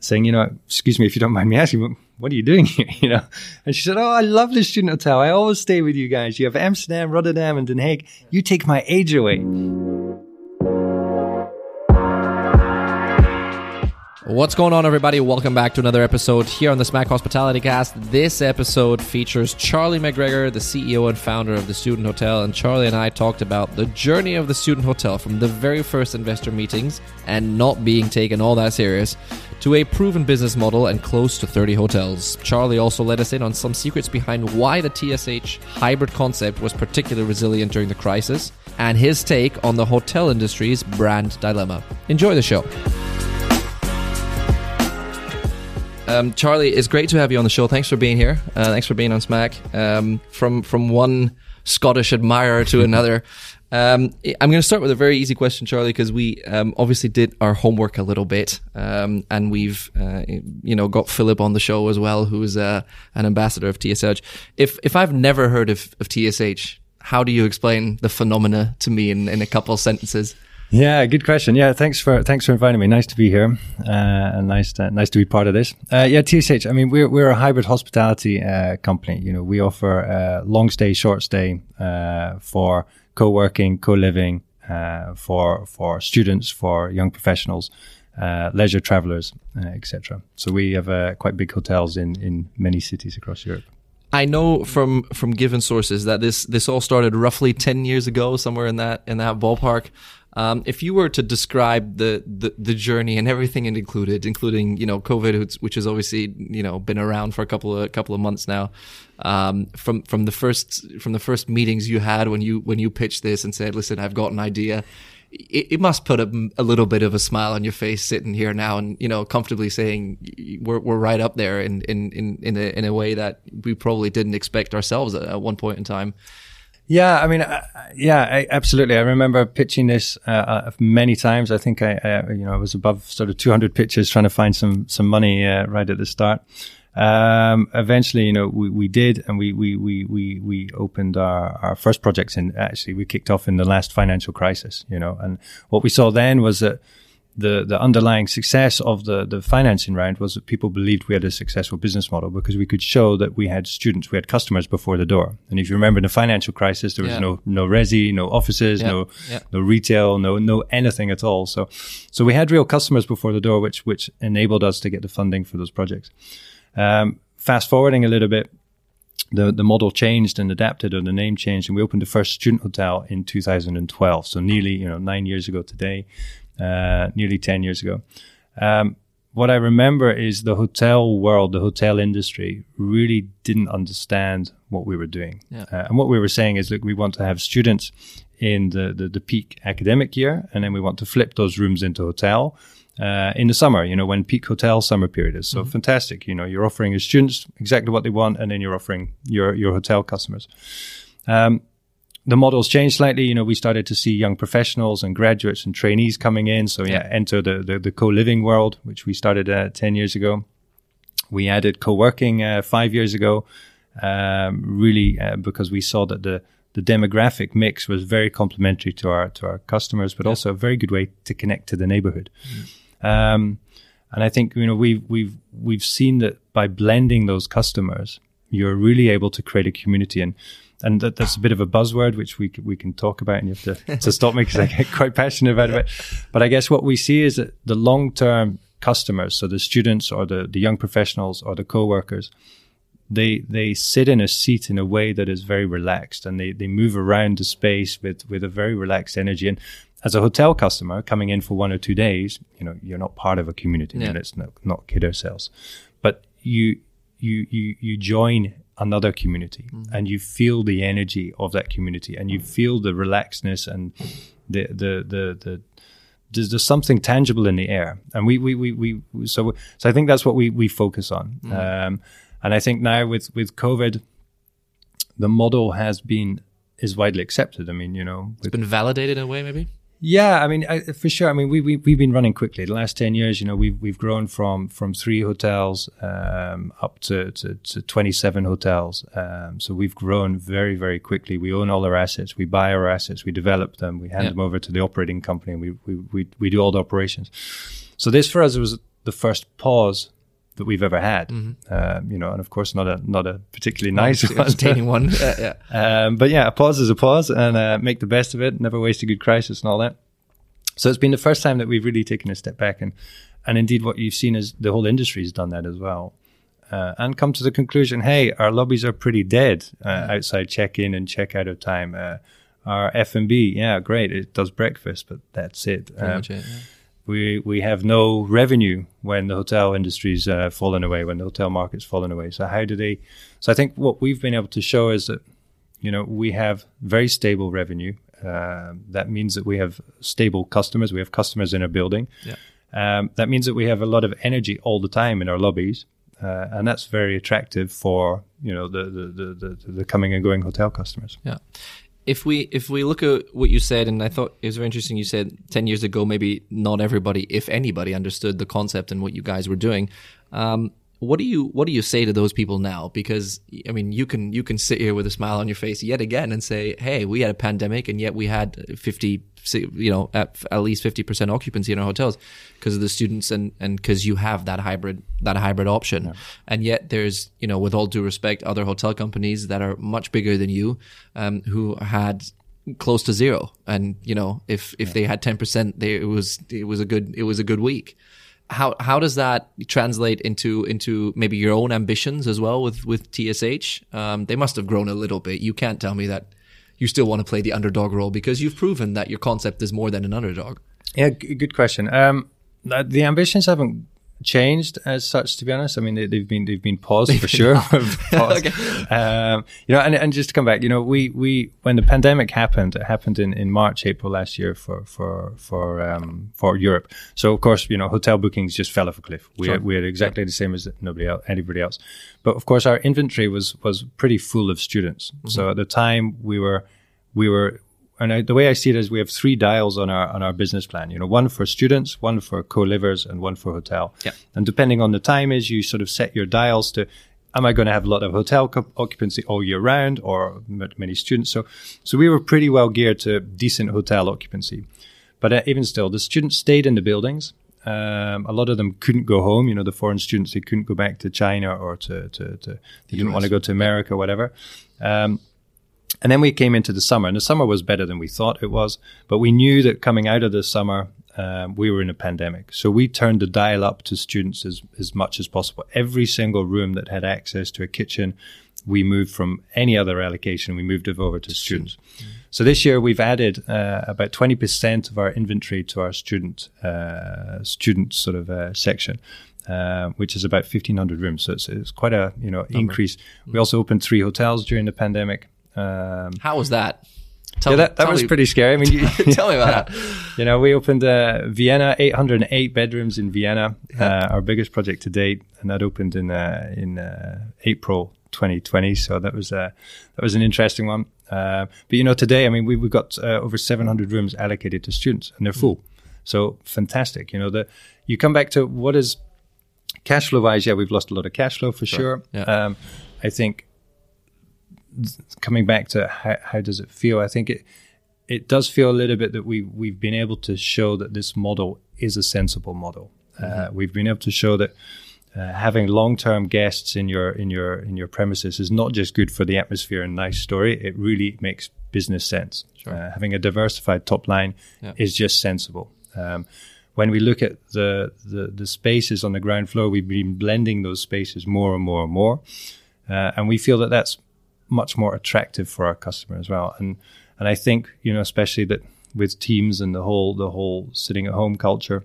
saying, you know, excuse me if you don't mind me asking, what are you doing here? You know, and she said, oh, I love the student hotel. I always stay with you guys. You have Amsterdam, Rotterdam, and Den Haag. You take my age away. What's going on, everybody? Welcome back to another episode here on the Smack Hospitality Cast. This episode features Charlie McGregor, the CEO and founder of the Student Hotel. And Charlie and I talked about the journey of the Student Hotel from the very first investor meetings and not being taken all that serious to a proven business model and close to 30 hotels. Charlie also let us in on some secrets behind why the TSH hybrid concept was particularly resilient during the crisis and his take on the hotel industry's brand dilemma. Enjoy the show. Um, Charlie, it's great to have you on the show. Thanks for being here. Uh, thanks for being on Smack. Um, from from one Scottish admirer to another. Um, I'm going to start with a very easy question, Charlie, because we um, obviously did our homework a little bit, um, and we've uh, you know got Philip on the show as well, who's uh, an ambassador of TSH. If if I've never heard of, of TSH, how do you explain the phenomena to me in, in a couple of sentences? Yeah, good question. Yeah, thanks for thanks for inviting me. Nice to be here, uh, and nice to, nice to be part of this. Uh, yeah, TSH. I mean, we're we're a hybrid hospitality uh, company. You know, we offer uh, long stay, short stay uh, for co-working, co-living, uh, for for students, for young professionals, leisure travelers, etc. So we have quite big hotels in in many cities across Europe. I know from from given sources that this this all started roughly ten years ago, somewhere in that in that ballpark. Um, if you were to describe the, the, the journey and everything it included, including you know COVID, which has obviously you know been around for a couple of a couple of months now, um, from from the first from the first meetings you had when you when you pitched this and said, "Listen, I've got an idea." It, it must put a, a, little bit of a smile on your face sitting here now and you know comfortably saying we're we're right up there in in in in a, in a way that we probably didn't expect ourselves at, at one point in time. Yeah, I mean, uh, yeah, I, absolutely. I remember pitching this uh, uh, many times. I think I, I, you know, I was above sort of 200 pitches trying to find some some money uh, right at the start. Um, eventually, you know, we, we did, and we we we we we opened our our first projects, and actually we kicked off in the last financial crisis. You know, and what we saw then was that the the underlying success of the the financing round was that people believed we had a successful business model because we could show that we had students, we had customers before the door. And if you remember in the financial crisis, there was yeah. no no resi, no offices, yeah. no yeah. no retail, no no anything at all. So so we had real customers before the door, which which enabled us to get the funding for those projects. Um, fast forwarding a little bit, the, the model changed and adapted or the name changed and we opened the first student hotel in 2012 so nearly you know nine years ago today uh, nearly 10 years ago. Um, what I remember is the hotel world, the hotel industry really didn't understand what we were doing. Yeah. Uh, and what we were saying is, look, we want to have students in the, the, the, peak academic year, and then we want to flip those rooms into hotel. Uh, in the summer, you know, when peak hotel summer period is. So mm-hmm. fantastic. You know, you're offering your students exactly what they want, and then you're offering your, your hotel customers. Um, the models changed slightly. You know, we started to see young professionals and graduates and trainees coming in. So yeah, enter the, the, the co-living world, which we started uh, 10 years ago. We added co-working uh, five years ago, um, really uh, because we saw that the, the demographic mix was very complementary to our, to our customers, but yeah. also a very good way to connect to the neighborhood. Mm. Um, and I think, you know, we've, we've, we've seen that by blending those customers, you're really able to create a community and, and that, that's a bit of a buzzword which we we can talk about and you have to, to stop me because I get quite passionate about it. But I guess what we see is that the long term customers so the students or the the young professionals or the co-workers they they sit in a seat in a way that is very relaxed and they they move around the space with with a very relaxed energy. And as a hotel customer coming in for one or two days you know you're not part of a community. Yeah. and it's not, not kid ourselves. But you you you you join another community mm-hmm. and you feel the energy of that community and you feel the relaxedness and the the the, the there's, there's something tangible in the air. And we we we, we so so i think that's what we we focus on. Mm-hmm. um, and i think now with with covid the model has been is widely accepted. I mean you know it's been validated in a way maybe yeah, I mean, I, for sure. I mean, we, we we've been running quickly. The last ten years, you know, we've we've grown from from three hotels um, up to, to, to twenty seven hotels. Um, so we've grown very very quickly. We own all our assets. We buy our assets. We develop them. We hand yeah. them over to the operating company. And we, we we we do all the operations. So this for us was the first pause that we've ever had. Mm-hmm. Um, you know, and of course, not a not a particularly nice one. entertaining one. Yeah, yeah. Um, but yeah, a pause is a pause, and uh, make the best of it. Never waste a good crisis, and all that. So it's been the first time that we've really taken a step back, and and indeed, what you've seen is the whole industry has done that as well, uh, and come to the conclusion: hey, our lobbies are pretty dead uh, outside check-in and check-out of time. Uh, our F and B, yeah, great, it does breakfast, but that's it. Um, much it, yeah. We we have no revenue when the hotel industry's uh, fallen away, when the hotel market's fallen away. So how do they? So I think what we've been able to show is that you know we have very stable revenue. Um, that means that we have stable customers. We have customers in our building. Yeah. Um, that means that we have a lot of energy all the time in our lobbies, uh, and that's very attractive for you know the the, the the the coming and going hotel customers. Yeah. If we if we look at what you said, and I thought it was very interesting. You said ten years ago, maybe not everybody, if anybody, understood the concept and what you guys were doing. Um, what do you what do you say to those people now? Because I mean, you can you can sit here with a smile on your face yet again and say, "Hey, we had a pandemic, and yet we had fifty, you know, at, at least fifty percent occupancy in our hotels because of the students and and because you have that hybrid that hybrid option. And yet, there's you know, with all due respect, other hotel companies that are much bigger than you, um, who had close to zero, and you know, if if they had ten percent, they it was it was a good it was a good week how how does that translate into into maybe your own ambitions as well with with TSH? Um, they must have grown a little bit. You can't tell me that you still want to play the underdog role because you've proven that your concept is more than an underdog. Yeah, g- good question. Um, the ambitions haven't changed as such, to be honest. I mean, they, they've been they've been paused for sure. Paused. um, you know, and, and just to come back, you know, we we when the pandemic happened, it happened in, in March, April last year for for for um, for Europe. So of course, you know, hotel bookings just fell off a cliff. We Sure. had, we had exactly the same as nobody else, anybody else. But of course, our inventory was was pretty full of students. So at the time, we were we were and I, the way I see it is we have three dials on our on our business plan. You know, one for students, one for co-livers, and one for hotel. Yeah. And depending on the time is, you sort of set your dials to. Am I going to have a lot of hotel co- occupancy all year round, or m- many students? So, so we were pretty well geared to decent hotel occupancy. But uh, even still, the students stayed in the buildings. Um, a lot of them couldn't go home. You know, the foreign students they couldn't go back to China or to to, to they didn't want to go to America, or whatever. Um, and then we came into the summer, and the summer was better than we thought it was. But we knew that coming out of the summer, um, we were in a pandemic. So we turned the dial up to students as, as much as possible. Every single room that had access to a kitchen, we moved from any other allocation, we moved it over to students. So this year we've added uh, about 20% of our inventory to our student, uh, student sort of uh, section. Uh, which is about 1500 rooms. So it's, it's quite a, you know, increase. We also opened three hotels during the pandemic. Um, How was that? Tell yeah, that, that was me- pretty scary. I mean, you, Tell me about that. you know, we opened uh, Vienna, 808 bedrooms in Vienna, uh, our biggest project to date, and that opened in uh, in uh, April 2020. So that was uh, that was an interesting one. Uh, but you know, today, I mean, we we've got uh, over 700 rooms allocated to students, and they're full. So fantastic. You know, the you come back to what is cash flow wise. Yeah, we've lost a lot of cash flow for sure. Yeah. Um, I think coming back to how, how does it feel? I think it it does feel a little bit that we we've been able to show that this model is a sensible model. Uh, we've been able to show that uh, having long-term guests in your in your in your premises is not just good for the atmosphere and nice story. It really makes business sense. Uh, having a diversified top line Yeah. is just sensible. Um, when we look at the, the the spaces on the ground floor, we've been blending those spaces more and more and more, uh, and we feel that that's much more attractive for our customer as well. And and I think you know, especially that with teams and the whole the whole sitting at home culture,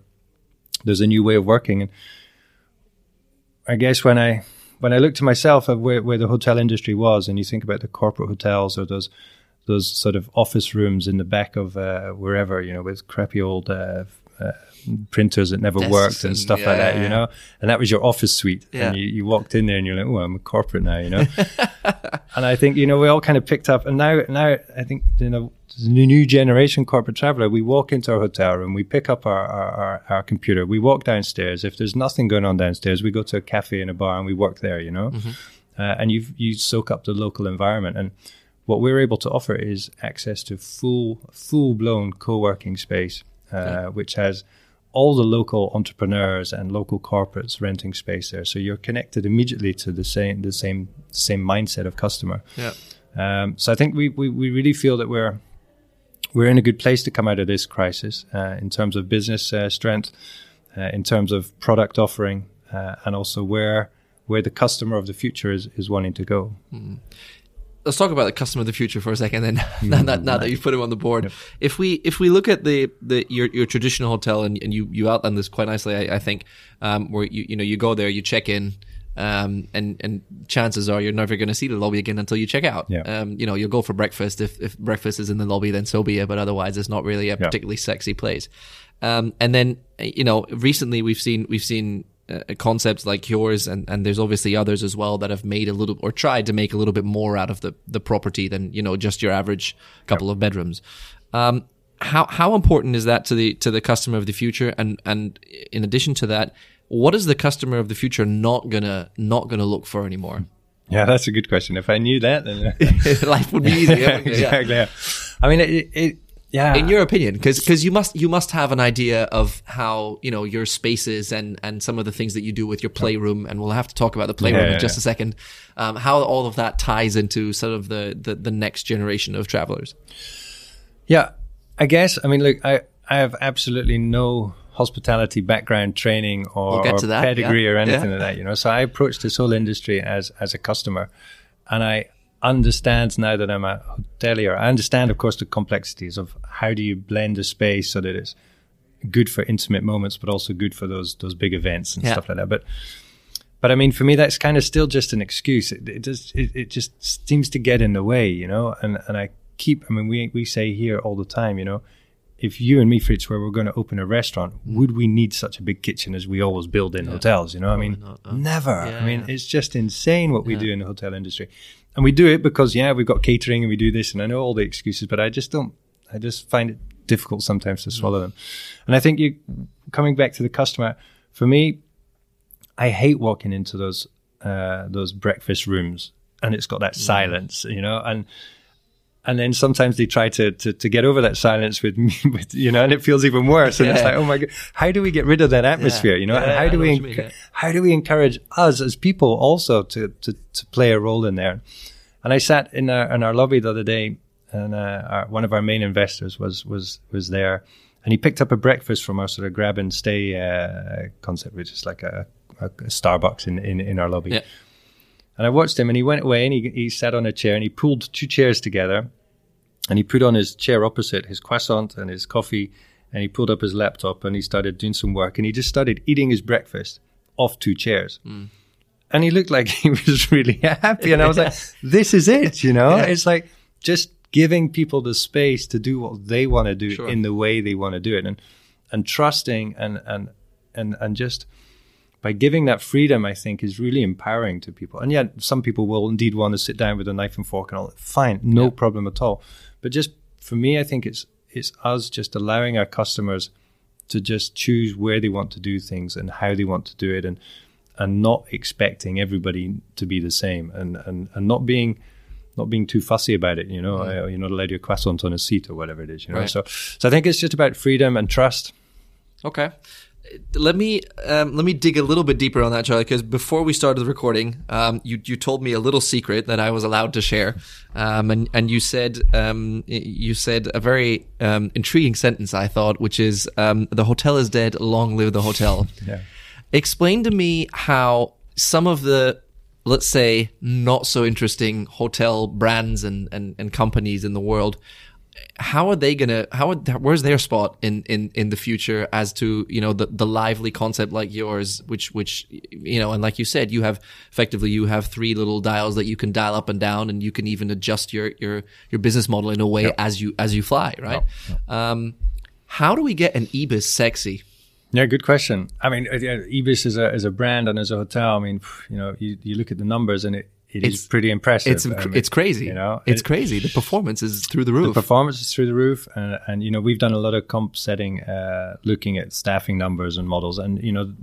there's a new way of working. And I guess when I when I look to myself at where, where the hotel industry was, and you think about the corporate hotels or those those sort of office rooms in the back of uh, wherever, you know, with crappy old uh, uh, printers that never Desks worked and, stuff yeah, like that, you know, and that was your office suite. Yeah. And you, you walked in there and you're like, oh, I'm a corporate now, you know. and I think you know we all kind of picked up, and now now I think you know the new generation corporate traveler. We walk into our hotel room, we pick up our our, our our computer, we walk downstairs. If there's nothing going on downstairs, we go to a cafe and a bar and we work there. You know, uh, and you you soak up the local environment and. What we're able to offer is access to full, full blown co-working space, uh, which has all the local entrepreneurs and local corporates renting space there. So you're connected immediately to the same the same same mindset of customer. Yeah. Um, so I think we, we we really feel that we're we're in a good place to come out of this crisis uh, in terms of business uh, strength, uh, in terms of product offering, uh, and also where where the customer of the future is, is wanting to go. Mm. Let's talk about the customer of the future for a second. Then, now, that, now that you've put him on the board, yep. if we if we look at the the your, your traditional hotel and, and you you outlined this quite nicely, I, I think, um, where you you know you go there, you check in, um, and and chances are you're never going to see the lobby again until you check out. Yeah. Um, you know, you'll go for breakfast. If if breakfast is in the lobby, then so be it. But otherwise, it's not really a yeah. particularly sexy place. Um, and then you know, recently we've seen we've seen uh, concepts like yours, and, and there's obviously others as well that have made a little or tried to make a little bit more out of the the property than you know just your average couple yep. of bedrooms. Um, how how important is that to the to the customer of the future? And and in addition to that, what is the customer of the future not gonna not gonna look for anymore? Yeah, that's a good question. If I knew that, then life would be easier. exactly. Yeah. I mean, it, it, yeah. In your opinion, because because you must you must have an idea of how you know your spaces and and some of the things that you do with your playroom, and we'll have to talk about the playroom yeah, in just yeah. a second. Um, how all of that ties into sort of the, the the next generation of travelers. Yeah, I guess. I mean, look, I I have absolutely no hospitality background training or, we'll or pedigree yeah. or anything like that. You know, so I approached this whole industry as as a customer, and I understands now that I'm a hotelier. I understand, of course, the complexities of how do you blend a space so that it's good for intimate moments, but also good for those those big events and yeah. stuff like that. But but I mean, for me, that's kind of still just an excuse. It, it just it, it just seems to get in the way, you know. And and I keep. I mean, we we say here all the time, you know. If you and me, Fritz, were we're going to open a restaurant, mm. would we need such a big kitchen as we always build in yeah. hotels? You know, Probably I mean, not, no. never. Yeah, I mean, it's just insane what we do in the hotel industry and we do it because yeah, we've got catering and we do this, and I know all the excuses, but I just don't. I just find it difficult sometimes to swallow them. And I think you coming back to the customer for me, I hate walking into those uh, those breakfast rooms and it's got that mm. silence, you know, and and then sometimes they try to, to, to get over that silence with me, with, you know, and it feels even worse. And yeah. it's like, oh my god, how do we get rid of that atmosphere? Yeah. You know, yeah, how do we enc- mean, how do we encourage us as people also to, to to play a role in there? And I sat in our in our lobby the other day, and uh, our, one of our main investors was was was there, and he picked up a breakfast from our sort of grab and stay uh, concept, which is like a, a, a Starbucks in, in in our lobby. And I watched him and he went away and he, he sat on a chair and he pulled two chairs together and he put on his chair opposite his croissant and his coffee and he pulled up his laptop and he started doing some work and he just started eating his breakfast off two chairs. Mm. And he looked like he was really happy. And I was like, this is it, you know? Yeah. It's like just giving people the space to do what they want to do sure. in the way they want to do it and and trusting and and and and just by giving that freedom, I think is really empowering to people. And yet, some people will indeed want to sit down with a knife and fork and all. Fine, no yeah. problem at all. But just for me, I think it's it's us just allowing our customers to just choose where they want to do things and how they want to do it, and and not expecting everybody to be the same, and and and not being not being too fussy about it. You know, mm. you're not allowed your croissant on a seat or whatever it is. You know, right. so so I think it's just about freedom and trust. Okay let me um, let me dig a little bit deeper on that, Charlie, because before we started the recording, um, you you told me a little secret that I was allowed to share, um, and and you said um, you said a very um, intriguing sentence I thought, which is um, the hotel is dead, long live the hotel. yeah. Explain to me how some of the let's say not so interesting hotel brands and, and, and companies in the world how are they gonna how are, where's their spot in in in the future as to you know the the lively concept like yours which which you know and like you said you have effectively you have three little dials that you can dial up and down and you can even adjust your your your business model in a way yep. as you as you fly right yep. Yep. um how do we get an ibis sexy yeah, good question. I mean, Ibis is a is a brand and as a hotel. I mean, you know, you, you look at the numbers and it, it it's, is pretty impressive. It's um, it's crazy. You know, it's it, crazy. The performance is through the roof. The performance is through the roof, and, and you know we've done a lot of comp setting, uh, looking at staffing numbers and models, and you know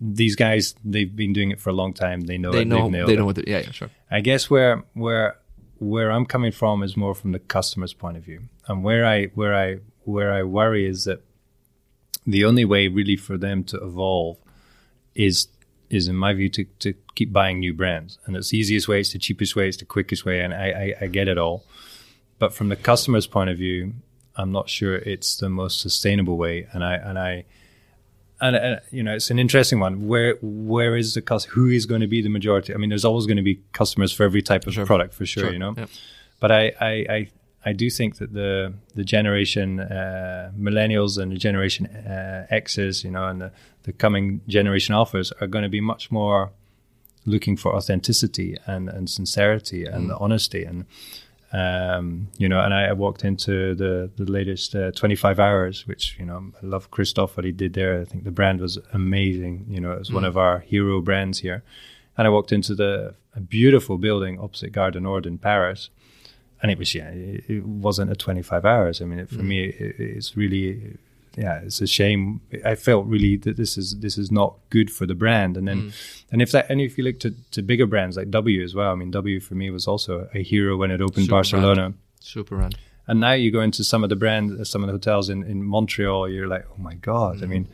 these guys they've been doing it for a long time. They know they it, know they know what. Yeah, yeah, sure. I guess where where where I'm coming from is more from the customer's point of view, and where I where I where I worry is that the only way really for them to evolve is is in my view to, to keep buying new brands. And it's the easiest way it's the cheapest way it's the quickest way and I, I, I get it all. But from the customer's point of view i'm not sure it's the most sustainable way. And i and i and you know it's an interesting one. Where where is the cost who is going to be the majority? I mean there's always going to be customers for every type of Sure. product for sure, Sure, you know? Yeah. but I, I i i do think that the the generation uh, millennials and the generation uh, x's you know and the, the coming generation alphas are going to be much more looking for authenticity and and sincerity and honesty and um, you know, and I, I walked into the the latest uh, 25 hours, which you know I love Christoph what he did there. I think the brand was amazing. You know, it was one of our hero brands here. And I walked into the a beautiful building opposite Gare du Nord in Paris, and it was yeah, it, it wasn't a 25 hours. I mean, it, for mm. me, it, it's really yeah, it's a shame. I felt really that this is this is not good for the brand. And then, mm. and if that, and if you look to, to bigger brands like W as well, I mean, W for me was also a hero when it opened Super Barcelona. Super run. And now you go into some of the brands, some of the hotels in, in Montreal, you're like, oh my god! I mm. mean,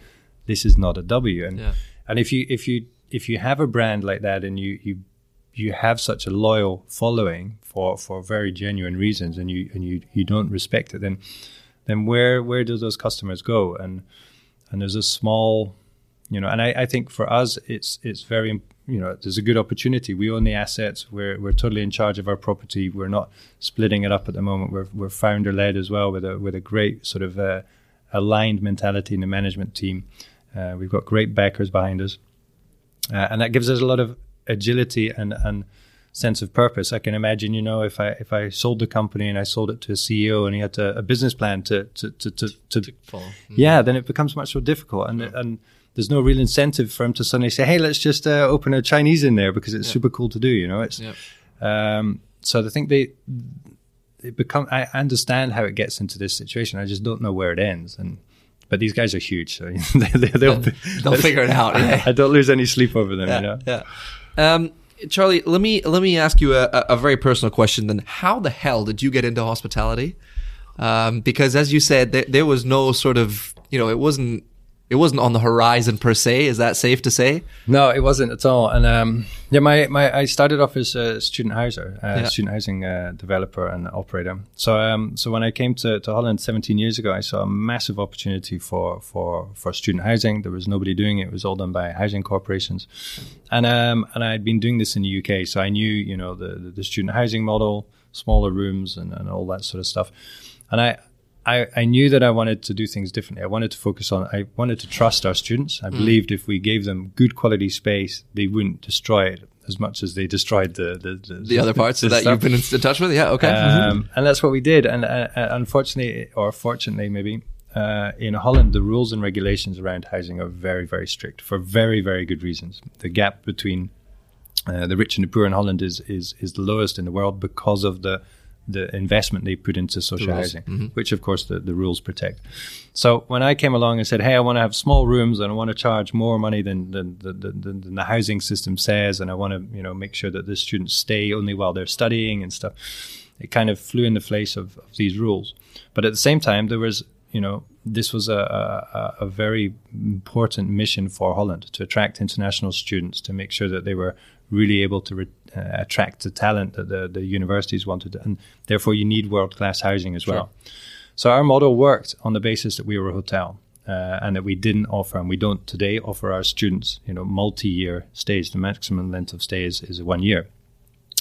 this is not a W. And Yeah. and if you if you if you have a brand like that and you you you have such a loyal following for for very genuine reasons, and you and you you don't respect it, then then where where do those customers go? And and there's a small, you know, and I, I think for us it's it's very you know there's a good opportunity. We own the assets. We're we're totally in charge of our property. We're not splitting it up at the moment. We're we're founder led as well with a with a great sort of uh, aligned mentality in the management team. Uh, we've got great backers behind us, uh, and that gives us a lot of agility and and sense of purpose. I can imagine, you know, if I if I sold the company and I sold it to a CEO and he had to, a business plan to to to to, to, Follow. yeah, then it becomes much more difficult, and and there's no real incentive for him to suddenly say, hey, let's just uh, open a Chinese in there because it's super cool to do. You know, it's Yeah. um, so I think they it become. I understand how it gets into this situation. I just don't know where it ends, and. But these guys are huge, so they, they, they'll, They'll figure it out. Yeah. I don't lose any sleep over them. you know? yeah. Um, Charlie, let me let me ask you a, a very personal question. Then, how the hell did you get into hospitality? Um, because as you said, there, there was no sort of you know it wasn't it wasn't on the horizon per se. Is that safe to say? No, it wasn't at all. And um, yeah, my, my I started off as a student houser, uh, Yeah. student housing uh, developer and operator. So um, so when I came to, to Holland 17 years ago, I saw a massive opportunity for for for student housing. There was nobody doing it; it was all done by housing corporations. And um, and I had been doing this in the UK, so I knew you know the the, the student housing model, smaller rooms, and, and all that sort of stuff. And I. I, I knew that I wanted to do things differently. I wanted to focus on, I wanted to trust our students. I believed if we gave them good quality space, they wouldn't destroy it as much as they destroyed the the, the, The other parts the that stuff. you've been in touch with? Yeah. Okay. Mm-hmm. Um, and that's what we did. And uh, uh, unfortunately, or fortunately, maybe uh, in Holland, the rules and regulations around housing are very, very strict for very, very good reasons. The gap between uh, the rich and the poor in Holland is is is the lowest in the world because of the the investment they put into social housing, mm-hmm. which of course the, the rules protect. So when I came along and said, "Hey, I want to have small rooms and I want to charge more money than than, than, than, than the housing system says, and I want to you know make sure that the students stay only while they're studying and stuff," it kind of flew in the face of, of these rules. But at the same time, there was you know this was a, a, a very important mission for Holland to attract international students to make sure that they were really able to re- attract the talent that the, the universities wanted, and therefore you need world class housing as well. So our model worked on the basis that we were a hotel. Uh, and that we didn't offer, and we don't today offer our students, you know, multi-year stays. The maximum length of stay is, one year.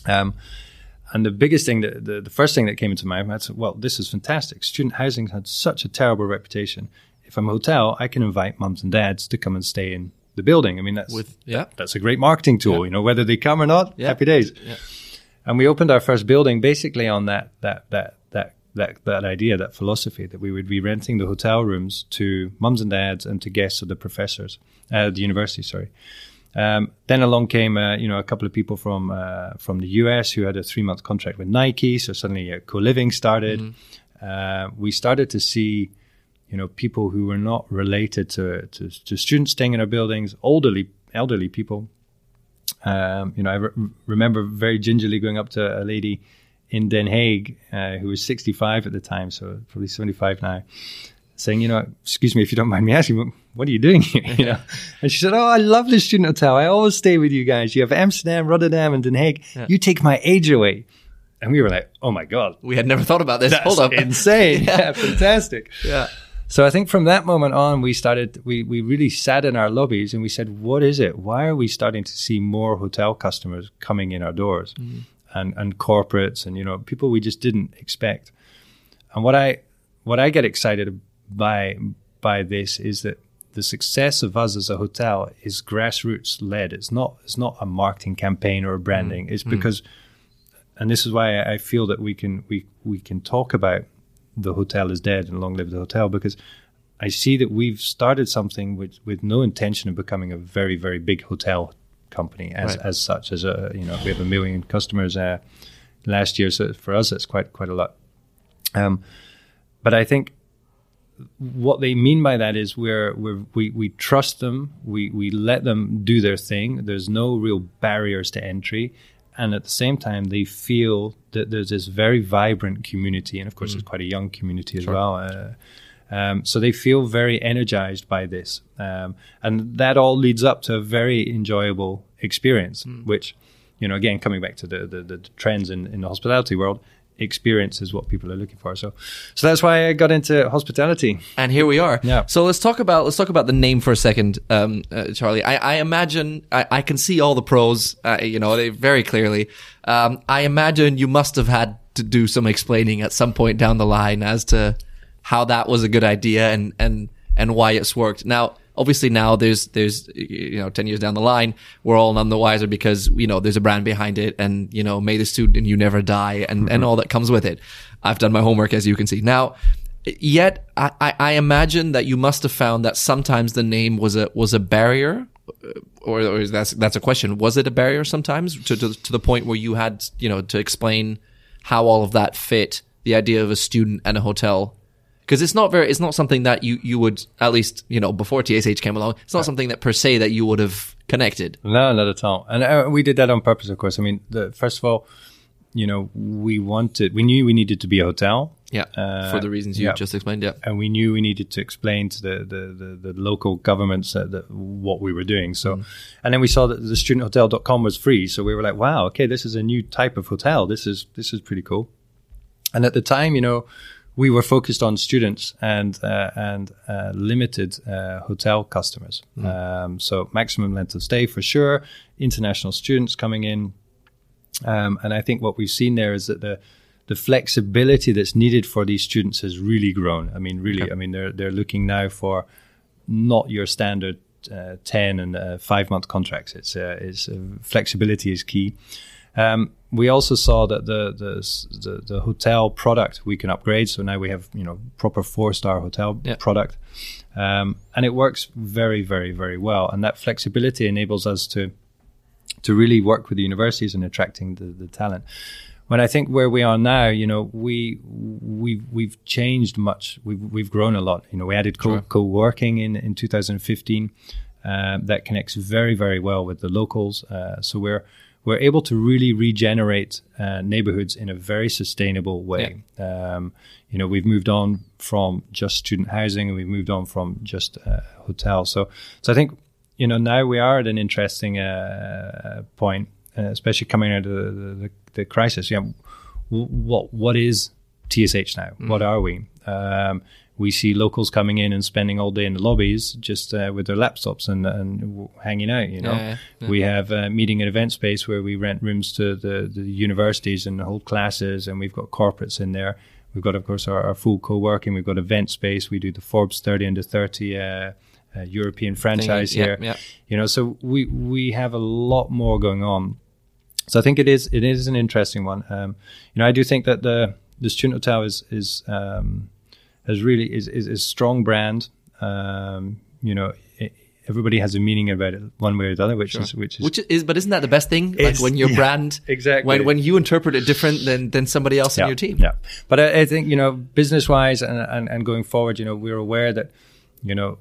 Um, and the biggest thing, that, the, the first thing that came into my mind, I said, well, this is fantastic. Student housing had such a terrible reputation. If I'm a hotel, I can invite mums and dads to come and stay in the building. I mean, that's With yeah. that's a great marketing tool. Yeah. You know, whether they come or not, Yeah. happy days. Yeah. And we opened our first building basically on that that that that that that idea, that philosophy that we would be renting the hotel rooms to mums and dads and to guests of the professors, uh, the university. Sorry. Um, then along came, uh, you know, a couple of people from uh, from the US who had a three month contract with Nike. So suddenly, uh, co living started. Uh, we started to see, you know, people who were not related to, to to students staying in our buildings, elderly elderly people. Um, you know, I re- remember very gingerly going up to a lady in Den Haag uh, who was 65 at the time, so probably 75 now. saying, you know, excuse me if you don't mind me asking, what, are you doing here? You know, and she said, oh, I love the student hotel. I always stay with you guys. You have Amsterdam, Rotterdam, and Den Haag. You take my age away. And we were like, oh my god, We had never thought about this. that's Hold up. insane, yeah, fantastic. yeah. So I think from that moment on, we started, we, we really sat in our lobbies and we said, what is it? Why are we starting to see more hotel customers coming in our doors mm-hmm. and, and corporates and, you know, people we just didn't expect. And what I, what I get excited by, by this is that the success of us as a hotel is grassroots led. It's not, it's not a marketing campaign or a branding. Mm-hmm. It's mm-hmm. because, and this is why I feel that we can, we, we can talk about the hotel is dead and long live the hotel because I see that we've started something with, with no intention of becoming a very, very big hotel company as, Right. as such. As a you know, we have a million customers uh, last year, so for us, it's quite quite a lot. Um, but I think what they mean by that is we're, we're we we trust them, we we let them do their thing. There's no real barriers to entry, and at the same time, they feel that there's this very vibrant community, and of course, it's quite a young community as well. Uh, um, so they feel very energized by this, um, and that all leads up to a very enjoyable experience. Which, you know, again, coming back to the the, the trends in, in the hospitality world, experience is what people are looking for. So, so that's why I got into hospitality. And here we are. Yeah. So let's talk about let's talk about the name for a second, um, uh, Charlie. I, I imagine I, I can see all the pros, uh, you know, very clearly. Um, I imagine you must have had to do some explaining at some point down the line as to how that was a good idea and and and why it's worked. Now, obviously, now there's there's you know ten years down the line, we're all none the wiser because you know there's a brand behind it, and you know, may the student you never die, and and all that comes with it. I've done my homework, as you can see. Now, yet I, I I imagine that you must have found that sometimes the name was a was a barrier, uh, or, or is that's that's a question. Was it a barrier sometimes to, to to the point where you had you know to explain how all of that fit the idea of a student and a hotel? Because it's not very, it's not something that you you would at least you know before TSH came along. It's not something that per se that you would have connected. No, not at all. And uh, we did that on purpose, of course. I mean, the, first of all, you know, we wanted, we knew we needed to be a hotel. Yeah, Uh, for the reasons you yeah. just explained. Yeah, and we knew we needed to explain to the the, the, the local governments that, that what we were doing. So, and then we saw that the studenthotel.com was free. So we were like, wow, okay, this is a new type of hotel. This is this is pretty cool. And at the time, you know, we were focused on students and uh, and uh, limited uh, hotel customers. Um, so maximum length of stay for sure. International students coming in, um, and I think what we've seen there is that the the flexibility that's needed for these students has really grown. I mean, really, I mean, they're they're looking now for not your standard uh, ten and uh, five month contracts. It's uh, it's uh, flexibility is key. Um, we also saw that the, the the the hotel product we can upgrade. So now we have you know proper four star hotel Yeah. product, um, and it works very very very well. And that flexibility enables us to to really work with the universities and attracting the, the talent. When I think where we are now, you know, we we we've changed much. We've we've grown a lot. You know, we added co Sure. co-working in in 2015. Um, that connects very very well with the locals. Uh, so we're we're able to really regenerate uh, neighborhoods in a very sustainable way. Um, you know, we've moved on from just student housing and we've moved on from just uh, hotels. So, so I think you know now we are at an interesting uh, point, uh, especially coming out of the, the, the, crisis. Yeah, w- what what is TSH now? What are we? Um, we see locals coming in and spending all day in the lobbies just uh, with their laptops and, and hanging out. You know, Yeah, yeah. we have a meeting and event space where we rent rooms to the, the universities and hold classes, and we've got corporates in there. We've got, of course, our, our full co-working. We've got event space. We do the Forbes 30 under 30 uh, uh, European franchise here. yeah. You know, so we we have a lot more going on. So I think it is it is an interesting one. Um, you know, I do think that the the student hotel is is um, has really is is is a strong brand. Um, you know, i everybody has a meaning about it one way or the other, which is which is Which is, but isn't that the best thing? Like when your yeah, brand, exactly. when when you interpret it different than than somebody else in your team. Yeah, but I, I think you know, business wise and, and and going forward, you know, we're aware that you know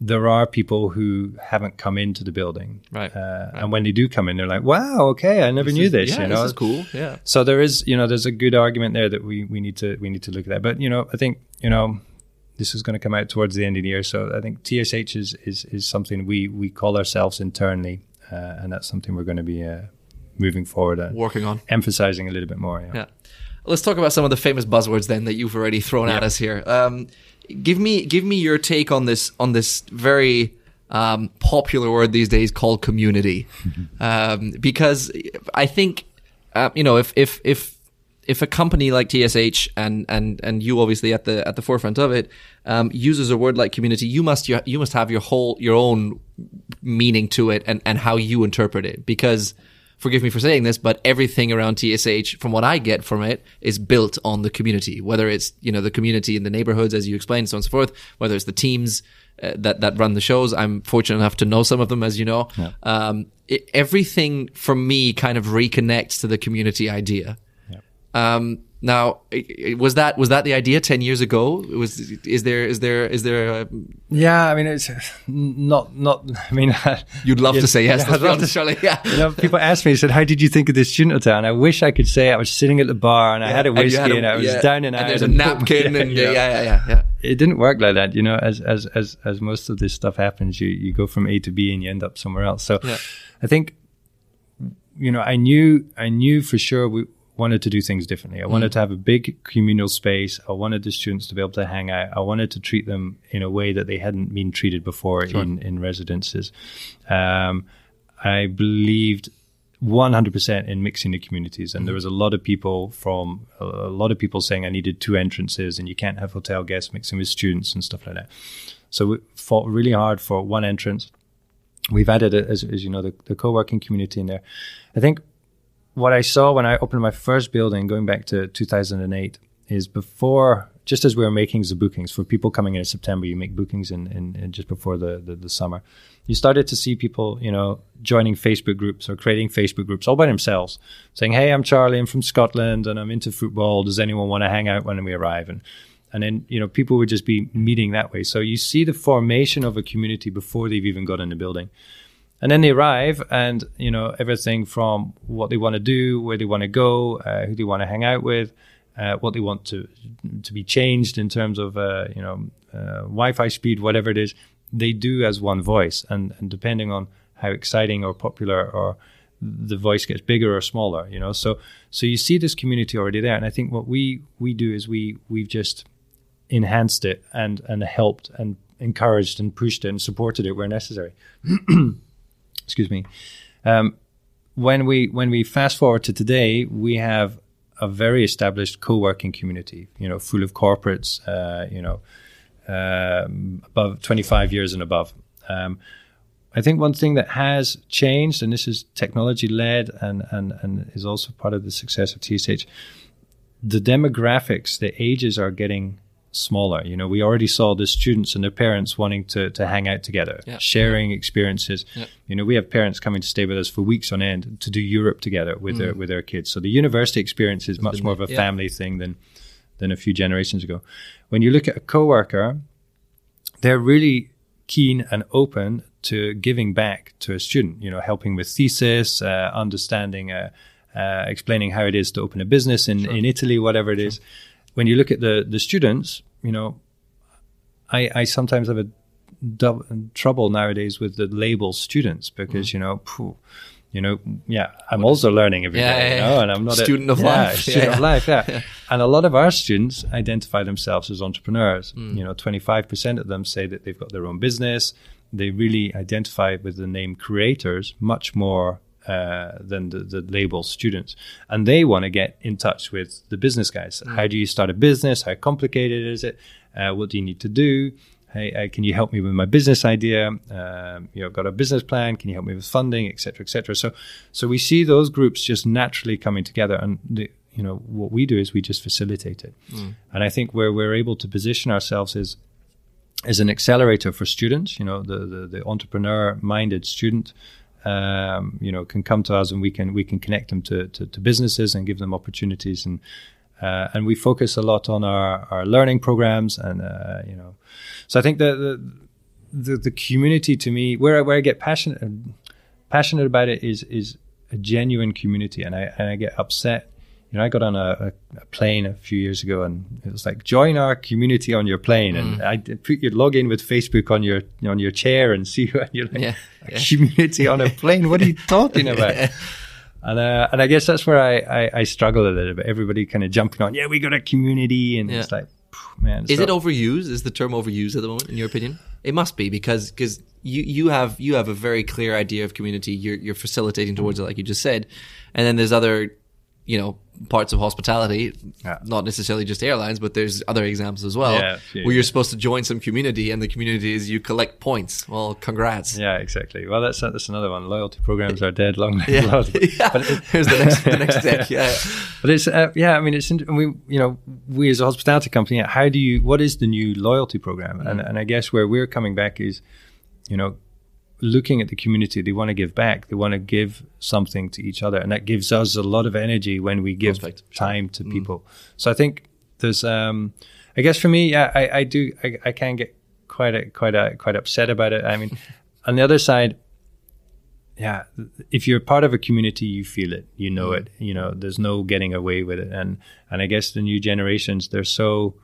there are people who haven't come into the building, Right, Uh, And when they do come in, they're like, "Wow, okay, I never knew this." yeah, you know, this is cool. Yeah, so there is, you know, there's a good argument there that we, we need to we need to look at that. But you know, I think you know, this is going to come out towards the end of the year. So I think TSH is is, is something we we call ourselves internally, uh, and that's something we're going to be uh, moving forward and Working on. emphasizing a little bit more. Yeah. Yeah. Let's talk about some of the famous buzzwords then that you've already thrown at us here. Um, give me give me your take on this on this very um, popular word these days called community, um, because I think uh, you know if if if if a company like TSH and and and you obviously at the at the forefront of it um, uses a word like community, you must you, you must have your whole your own meaning to it and and how you interpret it. Because forgive me for saying this, but everything around TSH, from what I get from it, is built on the community. Whether it's you know the community in the neighborhoods, as you explained, so on and so forth. Whether it's the teams uh, that that run the shows, I'm fortunate enough to know some of them, as you know. Um, it, everything from me kind of reconnects to the community idea. Um, now, was that was that the idea ten years ago? Was is there is there is there? A, Yeah, I mean, it's not not. I mean, you'd love Yeah, to say yes. yeah, I'd love to- Charlie. Yeah. you know, people ask me, said, "How did you think of this student hotel?" And I wish I could say I was sitting at the bar and I had a whiskey had a- and I was yeah, down and out. there's a napkin Yeah, and yeah. yeah, yeah, yeah, yeah. It didn't work like that, you know. As as as as most of this stuff happens, you you go from A to B and you end up somewhere else. So, Yeah. I think, you know, I knew I knew for sure we wanted to do things differently. I Mm. wanted to have a big communal space. I wanted the students to be able to hang out. I wanted to treat them in a way that they hadn't been treated before in in residences. Um, I believed 100% in mixing the communities and there was a lot of people from a lot of people saying i needed two entrances and you can't have hotel guests mixing with students and stuff like that so we fought really hard for one entrance we've added as, as you know the, the co-working community in there i think what i saw when i opened my first building going back to 2008 is before just as we were making the bookings for people coming in in september you make bookings in, in, in just before the, the, the summer. You started to see people you know joining facebook groups or creating facebook groups all by themselves saying hey i'm charlie i'm from scotland and i'm into football. Does anyone want to hang out when we arrive? And and then you know people would just be meeting that way. So you see the formation of a community before they've even got in the building and then they arrive and you know everything from what they want to do where they want to go uh, who they want to hang out with uh, what they want to to be changed in terms of uh, you know uh, wi-fi speed whatever it is they do as one voice. And, and depending on how exciting or popular or the voice gets bigger or smaller you know? So so you see this community already there. And i think what we we do is we we've just enhanced it and and helped and encouraged and pushed it and supported it where necessary excuse me. Um, when we when we fast forward to today, we have a very established co-working community. You know, full of corporates. Uh, you know, um, above 25 years and above. Um, I think one thing that has changed, and this is technology led, and and and is also part of the success of TSH. The demographics, the ages are getting smaller. You know, we already saw the students and their parents wanting to to hang out together, Yeah. sharing experiences. Yeah. You know, we have parents coming to stay with us for weeks on end to do Europe together with their with their kids. So the university experience is much more of a yeah. family thing than than a few generations ago. When you look at a coworker, they're really keen and open to giving back to a student. You know, helping with thesis, uh, understanding, uh, uh, explaining how it is to open a business in, in Italy, whatever it is. When you look at the the students, you know, I I sometimes have a trouble nowadays with the label students because mm. you know. phew, you know, yeah, I'm also learning every day, Yeah, yeah, you yeah. know, and I'm not Student a, of yeah, life. student Yeah, of life, yeah. And a lot of our students identify themselves as entrepreneurs. Mm. You know, 25% of them say that they've got their own business. They really identify with the name creators much more uh, than the, the label students. And they want to get in touch with the business guys. How do you start a business? How complicated is it? Uh, what do you need to do? Hey, uh, can you help me with my business idea? Um, you know, got a business plan. Can you help me with funding, et cetera, et cetera? So, so we see those groups just naturally coming together, and the, you know what we do is we just facilitate it. And I think where we're able to position ourselves is as an accelerator for students. You know, the the, the entrepreneur-minded student, um, you know, can come to us and we can we can connect them to to, to businesses and give them opportunities and. Uh, and we focus a lot on our, our learning programs, and uh, you know, so I think the, the the the community to me, where I, where I get passionate passionate about it is is a genuine community, and I and I get upset you know, I got on a, a, plane a few years ago, and it was like join our community on your plane, mm. and I put your login with Facebook on your on your chair and see you. And you're like, yeah, yeah. community on a plane. What are you talking about? And uh, and I guess that's where I, I, I struggle a little bit. Everybody kind of jumping on, yeah, we got a community, and it's like, man. Is it overused? Is the term overused at the moment, in your opinion? It must be because because you you have you have a very clear idea of community. You're you're facilitating towards it, like you just said, and then there's other, you know, parts of hospitality, yeah. not necessarily just airlines, but there's other examples as well, yeah, yeah, where you're supposed to join some community, and the community is you collect points. Well, congrats. Yeah, exactly. Well, that's that's another one. Loyalty programs are dead. Long yeah. loyalty. yeah. But it, Here's the next the next step. Yeah, but it's uh, yeah. I mean, it's we you know we as a hospitality company, how do you what is the new loyalty program? Mm. And and I guess where we're coming back is, you know, looking at the community, they want to give back. They want to give something to each other, and that gives us a lot of energy when we give Prospect. time to mm. people. So I think there's, um, I guess for me, yeah, I, I do, I, I can get quite a, quite a, quite upset about it. I mean, on the other side, yeah, if you're part of a community, you feel it, you know mm. it. You know, there's no getting away with it, and and I guess the new generations, they're so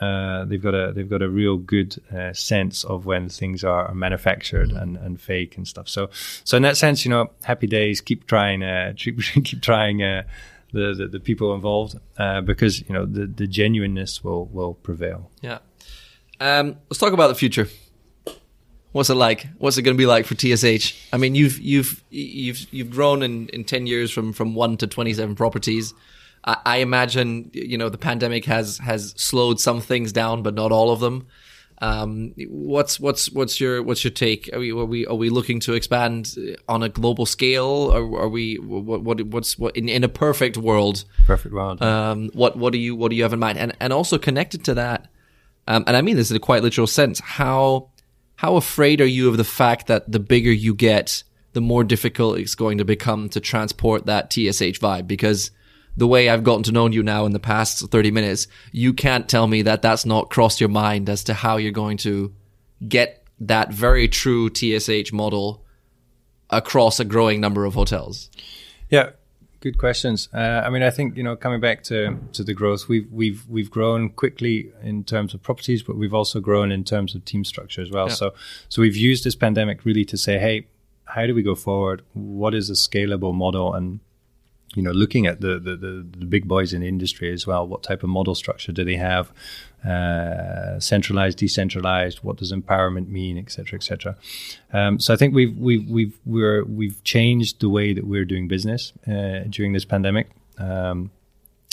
uh, they've got a they've got a real good uh, sense of when things are, manufactured mm-hmm. and, and fake and stuff. So so in that sense, you know, happy days. Keep trying, uh, keep, keep trying uh, the, the, the people involved uh, because you know the the genuineness will will prevail. Yeah. Um, let's talk about the future. What's it like? What's it going to be like for TSH? I mean, you've you've you've you've grown in, in ten years from from one to twenty seven properties. I, I imagine you know the pandemic has has slowed some things down, but not all of them. Um, what's what's what's your what's your take? Are we are we are we looking to expand on a global scale, or are we what, what what's what in, in a perfect world? Perfect world. Um, what what do you what do you have in mind? And and also connected to that, um, and I mean this in a quite literal sense. How how afraid are you of the fact that the bigger you get, the more difficult it's going to become to transport that TSH vibe? Because the way I've gotten to know you now in the past 30 minutes, you can't tell me that that's not crossed your mind as to how you're going to get that very true TSH model across a growing number of hotels. Yeah, good questions. Uh, I mean, I think you know, coming back to to the growth, we've we've we've grown quickly in terms of properties, but we've also grown in terms of team structure as well. Yeah. So so we've used this pandemic really to say, hey, how do we go forward? What is a scalable model? And you know, looking at the, the, the, the, big boys in the industry as well. What type of model structure do they have? Uh, centralized, decentralized. What does empowerment mean, et cetera, et cetera. Um, so I think we've we've we've we're we've changed the way that we're doing business uh, during this pandemic. Um,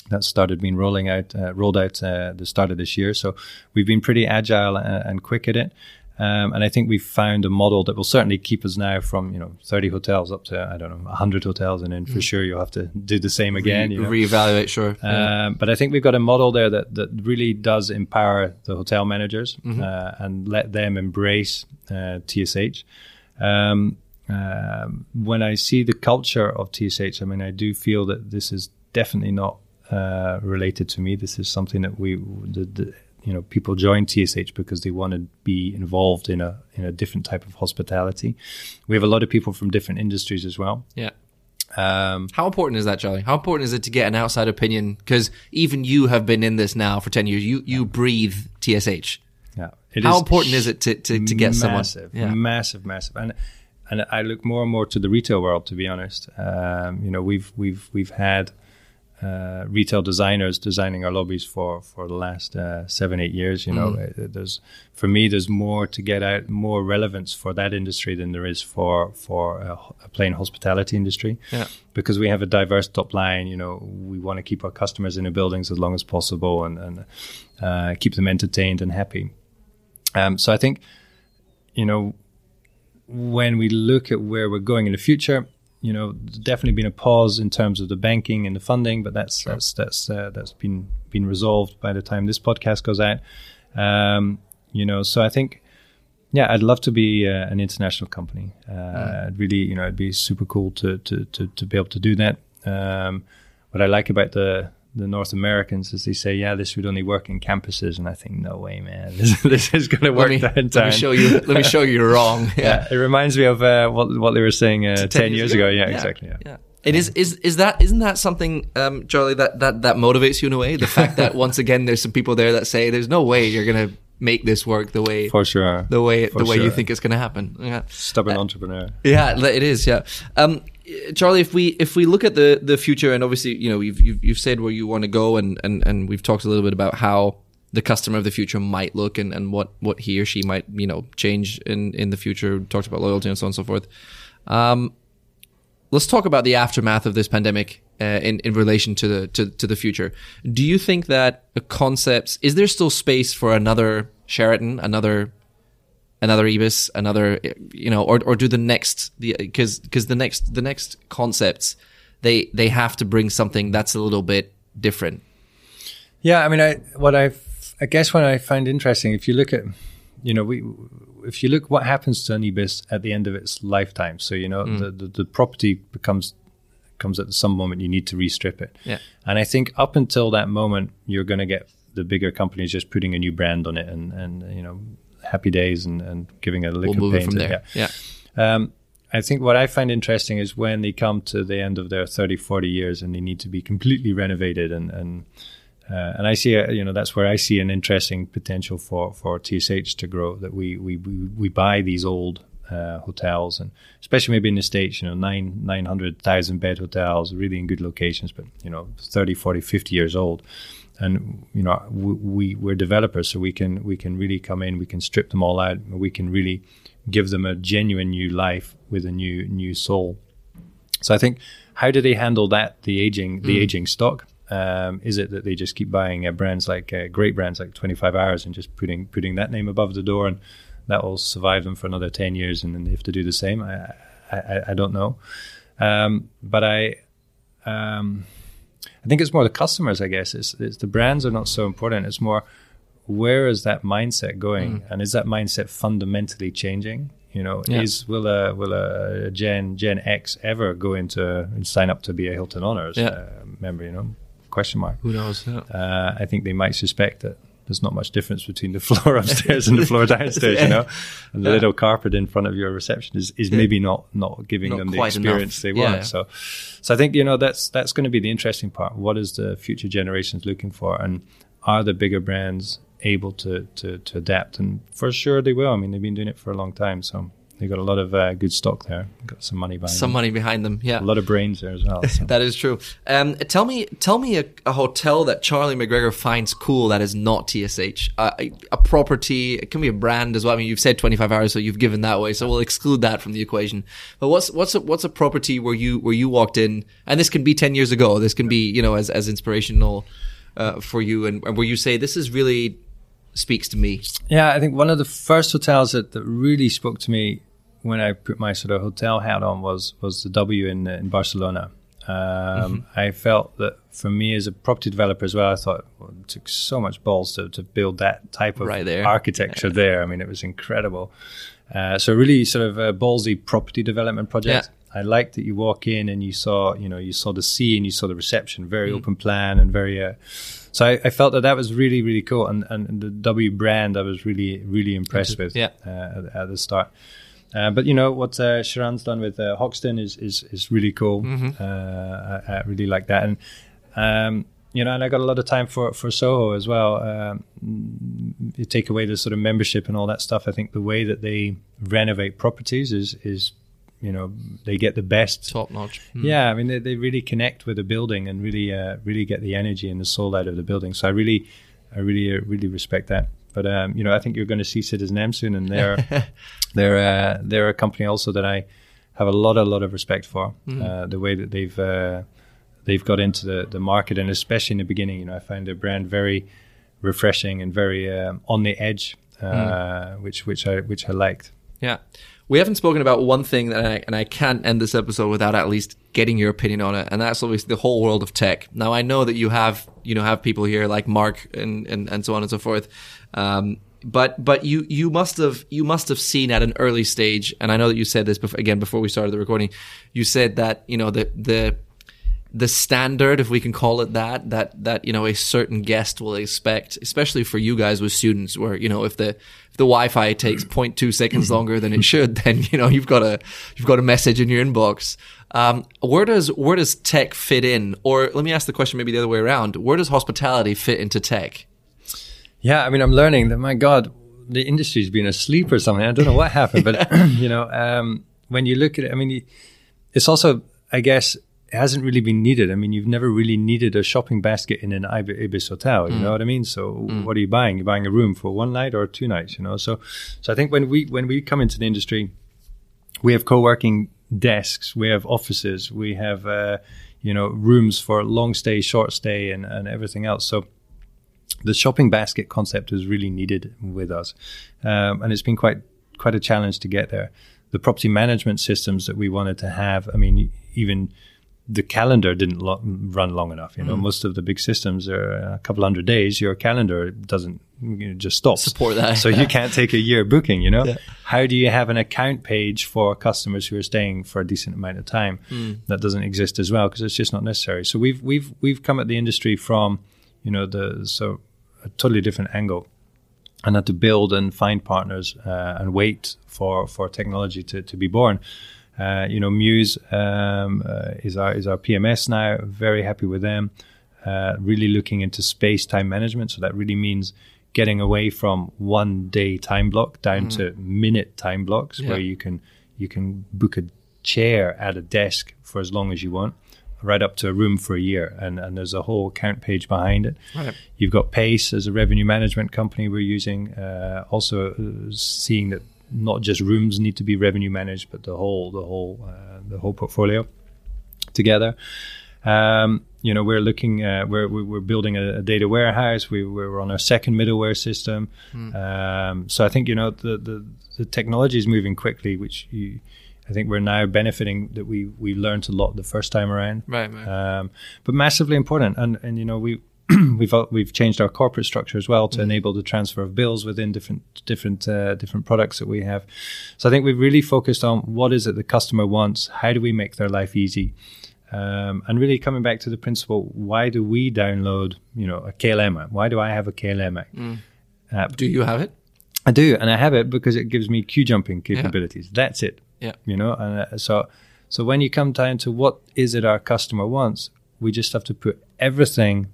that started being rolling out, uh, rolled out uh, the start of this year. So we've been pretty agile and, and quick at it. Um, and I think we've found a model that will certainly keep us now from you know 30 hotels up to I don't know 100 hotels, and then for mm. sure you'll have to do the same again. Re- you know? Reevaluate, sure. Um, But I think we've got a model there that that really does empower the hotel managers mm-hmm. uh, and let them embrace uh, TSH. Um, uh, when I see the culture of TSH, I mean, I do feel that this is definitely not uh, related to me. This is something that we the, the you know people join TSH because they want to be involved in a in a different type of hospitality. We have a lot of people from different industries as well. Yeah. Um, How important is that, Charlie? How important is it to get an outside opinion? Because even you have been in this now for ten years. You you breathe TSH. Yeah. How is important is it to, to, to get massive, someone? Yeah. Massive, massive, and and I look more and more to the retail world. To be honest, um, you know, we've we've we've had uh, retail designers designing our lobbies for for the last uh, seven eight years. You know, mm. there's for me there's more to get out, more relevance for that industry than there is for for a, a plain hospitality industry. Yeah. Because we have a diverse top line. You know, we want to keep our customers in the buildings as long as possible and and uh, keep them entertained and happy. Um, so I think, you know, when we look at where we're going in the future, you know, definitely been a pause in terms of the banking and the funding, but that's sure. that's that's uh, that's been been resolved by the time this podcast goes out. Um, you know, so I think, yeah, I'd love to be uh, an international company. Uh, mm. Really, you know, it'd be super cool to to to, to be able to do that. Um, what I like about the the North Americans is they say, yeah, this would only work in campuses, and I think, no way, man, this, this is going to work let me, Let me show you. Let me show you you're wrong. Yeah. yeah. it reminds me of uh, what what they were saying uh, ten, ten, years, ago. ago. Yeah, yeah, exactly. Yeah. yeah. It is is is that isn't that something, um, Charlie, that, that that motivates you in a way? The fact that once again there's some people there that say there's no way you're gonna make this work the way for sure, the way For the way you think it's gonna happen. Yeah. stubborn entrepreneur. Yeah, it is. Yeah, um, Charlie. If we if we look at the the future, and obviously, you know, you've you've, you've said where you want to go, and, and and we've talked a little bit about how the customer of the future might look, and, and what what he or she might you know change in in the future. Talked about loyalty and so on and so forth. Um, let's talk about the aftermath of this pandemic uh, in in relation to the to, to the future. Do you think that concepts is there still space for another Sheraton, another another Ibis, another you know, or or do the next the because because the next the next concepts they they have to bring something that's a little bit different. Yeah, I mean, I what I I guess what I find interesting, if you look at, you know, we if you look what happens to an ibis at the end of its lifetime. So you know, mm. the, the the property becomes comes at some moment you need to restrip it. Yeah. And I think up until that moment, you're going to get the bigger companies just putting a new brand on it and and you know, happy days and and giving a lick We'll paint. from and- there. yeah. Yeah. Um, I think what I find interesting is when they come to the end of their 30, 40 years and they need to be completely renovated and, and, uh, and I see, a, you know, that's where I see an interesting potential for, for TSH to grow that we, we, we, buy these old, uh, hotels and especially maybe in the States, you know, nine, 900,000 bed hotels, really in good locations, but, you know, 30, 40, 50 years old and you know we, we we're developers so we can we can really come in we can strip them all out we can really give them a genuine new life with a new new soul. So i think how do they handle that the aging the aging stock? Um, is it that they just keep buying uh, brands like uh, great brands like 25 hours and just putting putting that name above the door and that will survive them for another 10 years and then they have to do the same? I i, I- I don't know. Um, but i um, I think it's more the customers, I guess. It's, it's the brands are not so important. It's more where is that mindset going, and is that mindset fundamentally changing? You know, Yeah. is will a will a Gen Gen X ever go into and sign up to be a Hilton Honors Yeah. uh, member? You know, question mark. Who knows? Yeah. Uh, I think they might suspect that there's not much difference between the floor upstairs and the floor downstairs. You know, and the Yeah. little carpet in front of your reception is, is maybe not not giving Not them the experience enough. they want. Yeah. So, so I think you know that's that's going to be the interesting part. What is the future generations looking for, and are the bigger brands able to to to adapt? And for sure they will. I mean, they've been doing it for a long time, so they've got a lot of uh, good stock there. Got some money behind Some them. money behind them. Yeah. a lot of brains there as well. So. That is true. Um, tell me, tell me a, a hotel that Charlie MacGregor finds cool that is not TSH. Uh, a, a property, it can be a brand as well. I mean, you've said 25 hours, so you've given that away. So we'll exclude that from the equation. But what's what's a, what's a property where you where you walked in, and this can be 10 years ago. This can be you know as as inspirational uh, for you, and, and where you say this is really speaks to me. Yeah, I think one of the first hotels that, that really spoke to me when I put my sort of hotel hat on was was the W in in Barcelona. Um, I felt that for me as a property developer as well, I thought well, it took so much balls to, to build that type of Right there. architecture there. I mean, it was incredible. Uh, so really sort of a ballsy property development project. I liked that you walk in and you saw, you know, you saw the sea and you saw the reception, very open plan and very. Uh, so I, I felt that that was really really cool, and, and the W brand I was really really impressed with. yeah. Uh, at, at the start. Uh, but you know what uh, Sharan's done with uh, Hoxton is is is really cool. Uh, I, I really like that, and um, you know, and I got a lot of time for for Soho as well. Um, you take away the sort of membership and all that stuff. I think the way that they renovate properties is is you know they get the best Top notch. yeah, I mean they, they really connect with the building and really uh, really get the energy and the soul out of the building. So I really I really uh, really respect that. But um, you know I think you're going to see Citizen M soon, and they're they're uh, they're a company also that I have a lot a lot of respect for. Uh, the way that they've uh, they've got into the, the market, and especially in the beginning, you know I find their brand very refreshing and very um, on the edge, uh, which which I which I liked. Yeah. We haven't spoken about one thing that I, and I can't end this episode without at least getting your opinion on it. And that's obviously the whole world of tech. Now I know that you have, you know, have people here like Mark and, and, and so on and so forth. Um, but, but you, you must have, you must have seen at an early stage. And I know that you said this before, again, before we started the recording, you said that, you know, the, the, the standard, if we can call it that, that that you know a certain guest will expect, especially for you guys with students, where you know if the if the Wi-Fi takes 0.2 seconds longer than it should, then you know you've got a you've got a message in your inbox. Um, where does where does tech fit in? Or let me ask the question maybe the other way around: Where does hospitality fit into tech? Yeah, I mean, I'm learning that my God, the industry's been asleep or something. I don't know what happened, but you know, um, when you look at it, I mean, it's also, I guess, it hasn't really been needed. I mean, you've never really needed a shopping basket in an Ibis hotel. You mm. know what I mean? So, mm. what are you buying? You're buying a room for one night or two nights. You know, so so I think when we when we come into the industry, we have co-working desks, we have offices, we have uh, you know rooms for long stay, short stay, and and everything else. So the shopping basket concept is really needed with us, um, and it's been quite quite a challenge to get there. The property management systems that we wanted to have, I mean, even the calendar didn't lo- run long enough. You know, mm. most of the big systems are a couple hundred days. Your calendar doesn't you know, just stop support that, so you can't take a year booking. You know, yeah. how do you have an account page for customers who are staying for a decent amount of time? Mm. That doesn't exist as well because it's just not necessary. So we've we've we've come at the industry from you know the so a totally different angle and had to build and find partners uh, and wait for for technology to, to be born. Uh, you know, Mews um, uh, is our is our PMS now. Very happy with them. Uh, really looking into space time management. So that really means getting away from one day time block down mm. to minute time blocks, yeah. where you can you can book a chair at a desk for as long as you want right up to a room for a year, and, and there's a whole account page behind it. Right. You've got Pace as a revenue management company we're using, uh, also uh, seeing that not just rooms need to be revenue managed, but the whole the whole uh, the whole portfolio together. Um, you know, we're looking, uh, we're we're building a, a, data warehouse. We we're on our second middleware system. Mm. Um, so I think you know the, the the technology is moving quickly, which you, I think we're now benefiting that we we learned a lot the first time around. Right. right. Um, but massively important, and and you know we we've we've changed our corporate structure as well to mm. enable the transfer of bills within different different uh, different products that we have. So I think we've really focused on what is it the customer wants. How do we make their life easy? Um, and really coming back to the principle, why do we download, you know, a KLM app? Why do I have a KLM? Mm. app? Do you have it? I do, and I have it because it gives me queue jumping capabilities. Yeah. That's it. Yeah. You know, and uh, so so when you come down to what is it our customer wants, we just have to put everything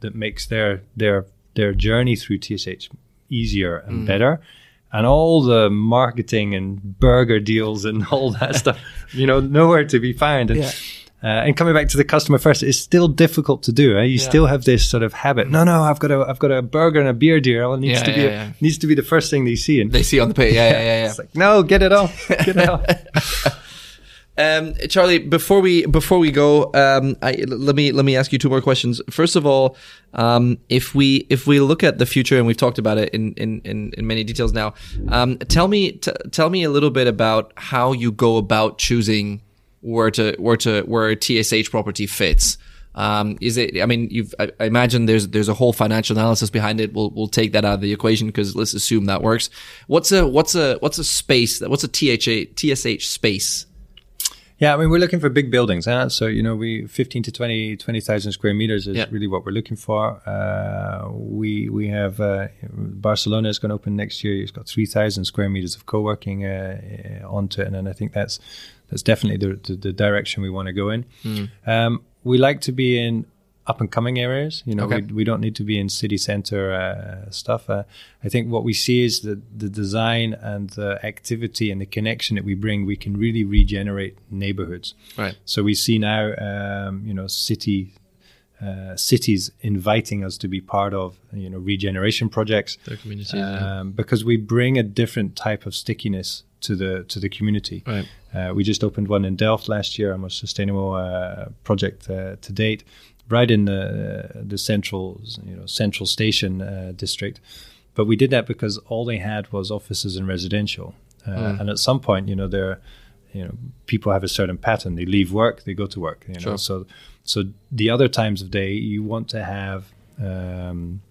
that makes their their their journey through TSH easier and mm. better. And all the marketing and burger deals and all that stuff, you know, nowhere to be found. And, yeah. Uh, and coming back to the customer first, it's still difficult to do. Eh? You yeah. still have this sort of habit. No, no, I've got a, I've got a burger and a beer deal. It needs yeah, to be, a, needs to be the first thing they see. And they see on the page. Yeah, yeah, yeah. yeah. It's like, no, get it off, get it off. Um, Charlie, before we before we go, um, I, let me let me ask you two more questions. First of all, um, if we if we look at the future, and we've talked about it in in, in, in many details now, um, tell me t- tell me a little bit about how you go about choosing where to where to where TSH property fits. Um, is it? I mean, you've. I, I, imagine there's there's a whole financial analysis behind it. We'll we'll take that out of the equation because let's assume that works. What's a what's a what's a space? What's a THA, TSH space yeah, I mean, we're looking for big buildings. Huh? So, you know, we 15 to 20, 20,000 square meters is yeah. really what we're looking for. Uh, we we have uh, Barcelona is going to open next year. It's got 3,000 square meters of co working uh, onto it. And I think that's that's definitely the, the, the direction we want to go in. Mm. Um, we like to be in up and coming areas. You know, okay. we, we don't need to be in city center uh, stuff. Uh, I think what we see is that the design and the activity and the connection that we bring, we can really regenerate neighborhoods. Right. So we see now, um, you know, city uh, cities inviting us to be part of you know regeneration projects Their communities, um, yeah. because we bring a different type of stickiness to the to the community. Right. Uh, we just opened one in Delft last year, our most sustainable uh, project uh, to date, right in the the central you know central station uh, district. But we did that because all they had was offices and residential. Uh, mm. And at some point, you know, there, you know, people have a certain pattern. They leave work, they go to work. You know, sure. so so the other times of day, you want to have um,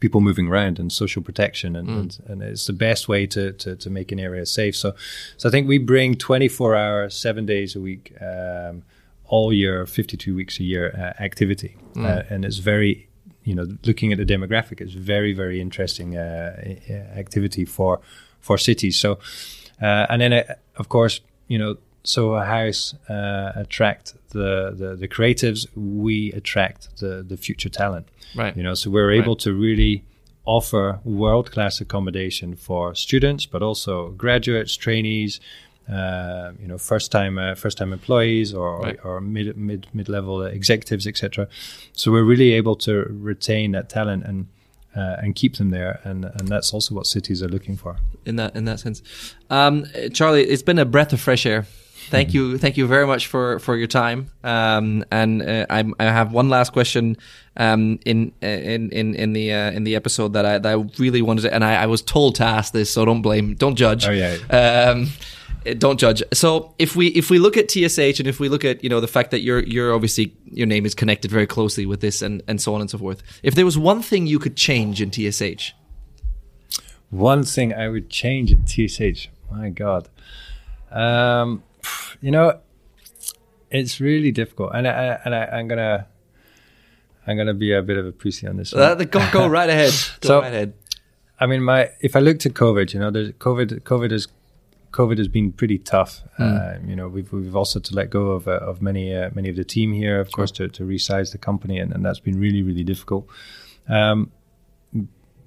people moving around and social protection, and, mm. and, and, it's the best way to, to, to make an area safe. So, so I think we bring 24 hours, seven days a week. Um, all year, 52 weeks a year uh, activity. Uh, and it's very, you know, looking at the demographic, it's very, very interesting uh, uh, activity for for cities. So, uh, and then uh, of course, you know, Soho House uh, attract the, the the creatives. We attract the the future talent. Right. You know, so we're able to really offer world class accommodation for students, but also graduates, trainees, uh, you know, first time uh, first time employees or Right. or mid mid mid level executives, etc. So we're really able to retain that talent and uh, and keep them there, and and that's also what cities are looking for. in that in that sense. Um, Charlie, it's been a breath of fresh air. Thank you, thank you very much for for your time. Um, and uh, I, I have one last question um, in in in in the uh, in the episode that I that I really wanted to, and I, I was told to ask this, so don't blame, don't judge. Oh, yeah. Um, uh, don't judge. So if we if we look at TSH and if we look at you know the fact that you're you're obviously your name is connected very closely with this and and so on and so forth. If there was one thing you could change in TSH, One thing I would change in TSH. My God, um, you know, it's really difficult, and I and I, I'm gonna I'm gonna be a bit of a pussy on this one. uh, go go right ahead. Go So- right ahead. I mean, my if I look to COVID, you know, there's COVID. COVID has COVID has been pretty tough. Uh, you know, we've we've also to let go of uh, of many uh, many of the team here, of course, to, to resize the company, and, and that's been really really difficult. Um,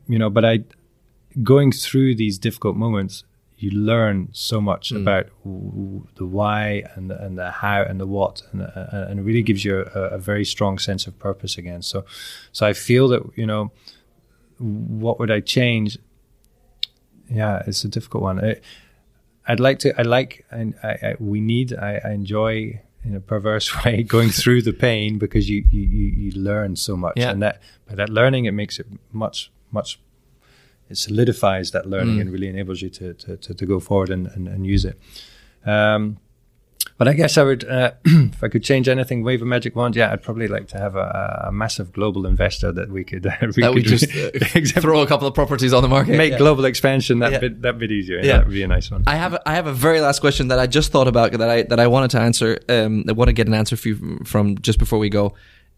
you know, but I going through these difficult moments, you learn so much about w- the why and the, and the how and the what, and uh, and it really gives you a, a very strong sense of purpose again. So, so I feel that you know what would I change? Yeah, it's a difficult one. I, I'd like to. I like. And I, I, we need. I, I enjoy in a perverse way going through the pain because you you, you, learn so much, Yeah. and that by that learning it makes it much much. It solidifies that learning and really enables you to to, to, to go forward and, and, and use it. Um, but I guess I would, uh, if I could change anything, wave a magic wand. Yeah, I'd probably like to have a, a massive global investor that we could, uh, we that we could just uh, throw a couple of properties on the market. make Yeah. global expansion that Yeah. bit that bit easier. Yeah. Yeah. That would be a nice one. I have a, I have a very last question that I just thought about that I that I wanted to answer. Um, I want to get an answer for you from just before we go.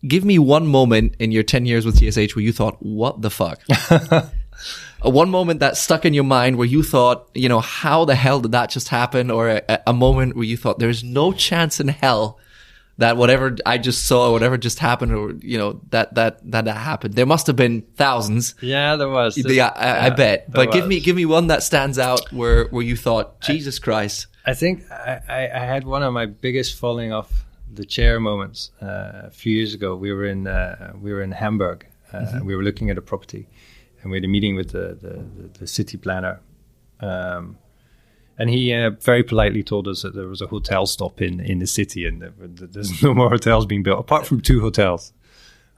Give me one moment in your ten years with TSH where you thought, "What the fuck." A one moment that stuck in your mind where you thought, you know, how the hell did that just happen? Or a, a moment where you thought, there's no chance in hell that whatever I just saw, whatever just happened, or you know, that that that, that happened. There must have been thousands. yeah, there was. Yeah, I, I bet. there But give me give me one that stands out where where you thought, Jesus Christ. I think I, I, I had one of my biggest falling off the chair moments uh, a few years ago. We were in uh, we were in Hamburg. Uh, Mm-hmm. We were looking at a property, and we had a meeting with the the, the, city planner. Um, and he uh, very politely told us that there was a hotel stop in, in the city, and that that there's no more hotels being built apart from two hotels.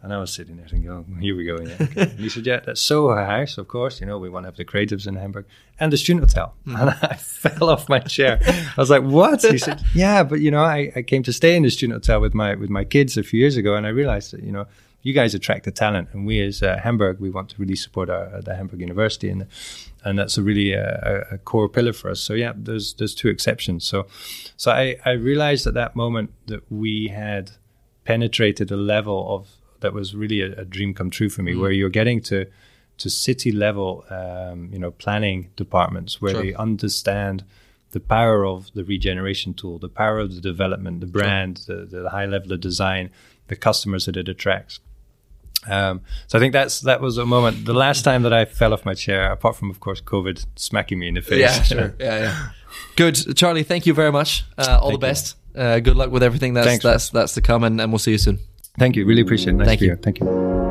And I was sitting there thinking, oh, here we go. Yeah. Okay. he said, yeah, that's Soho House, of course. You know, we want to have the creatives in Hamburg and the student hotel. And I fell off my chair. I was like, what? He said, yeah, but you know, I, I came to stay in the student hotel with my with my kids a few years ago, and I realized that you know, you guys attract the talent, and we as uh, Hamburg, we want to really support our, uh, the Hamburg University, and and that's a really uh, a, a core pillar for us. So yeah, there's there's two exceptions. So so I I realized at that moment that we had penetrated a level of that was really a, a dream come true for me, where you're getting to to city level, um, you know, planning departments where Sure. they understand the power of the regeneration tool, the power of the development, the brand, the, the high level of design, the customers that it attracts. Um, so I think that's that was a moment. The last time that I fell off my chair, apart from of course COVID smacking me in the face. Yeah, sure. Yeah, yeah. Good, Charlie. Thank you very much. Uh, all the Thank you. best. Uh, good luck with everything that's Thanks, that's that's to come, and, and we'll see you soon. Thank you. Really appreciate it. Nice Thank to be you. here. Thank you.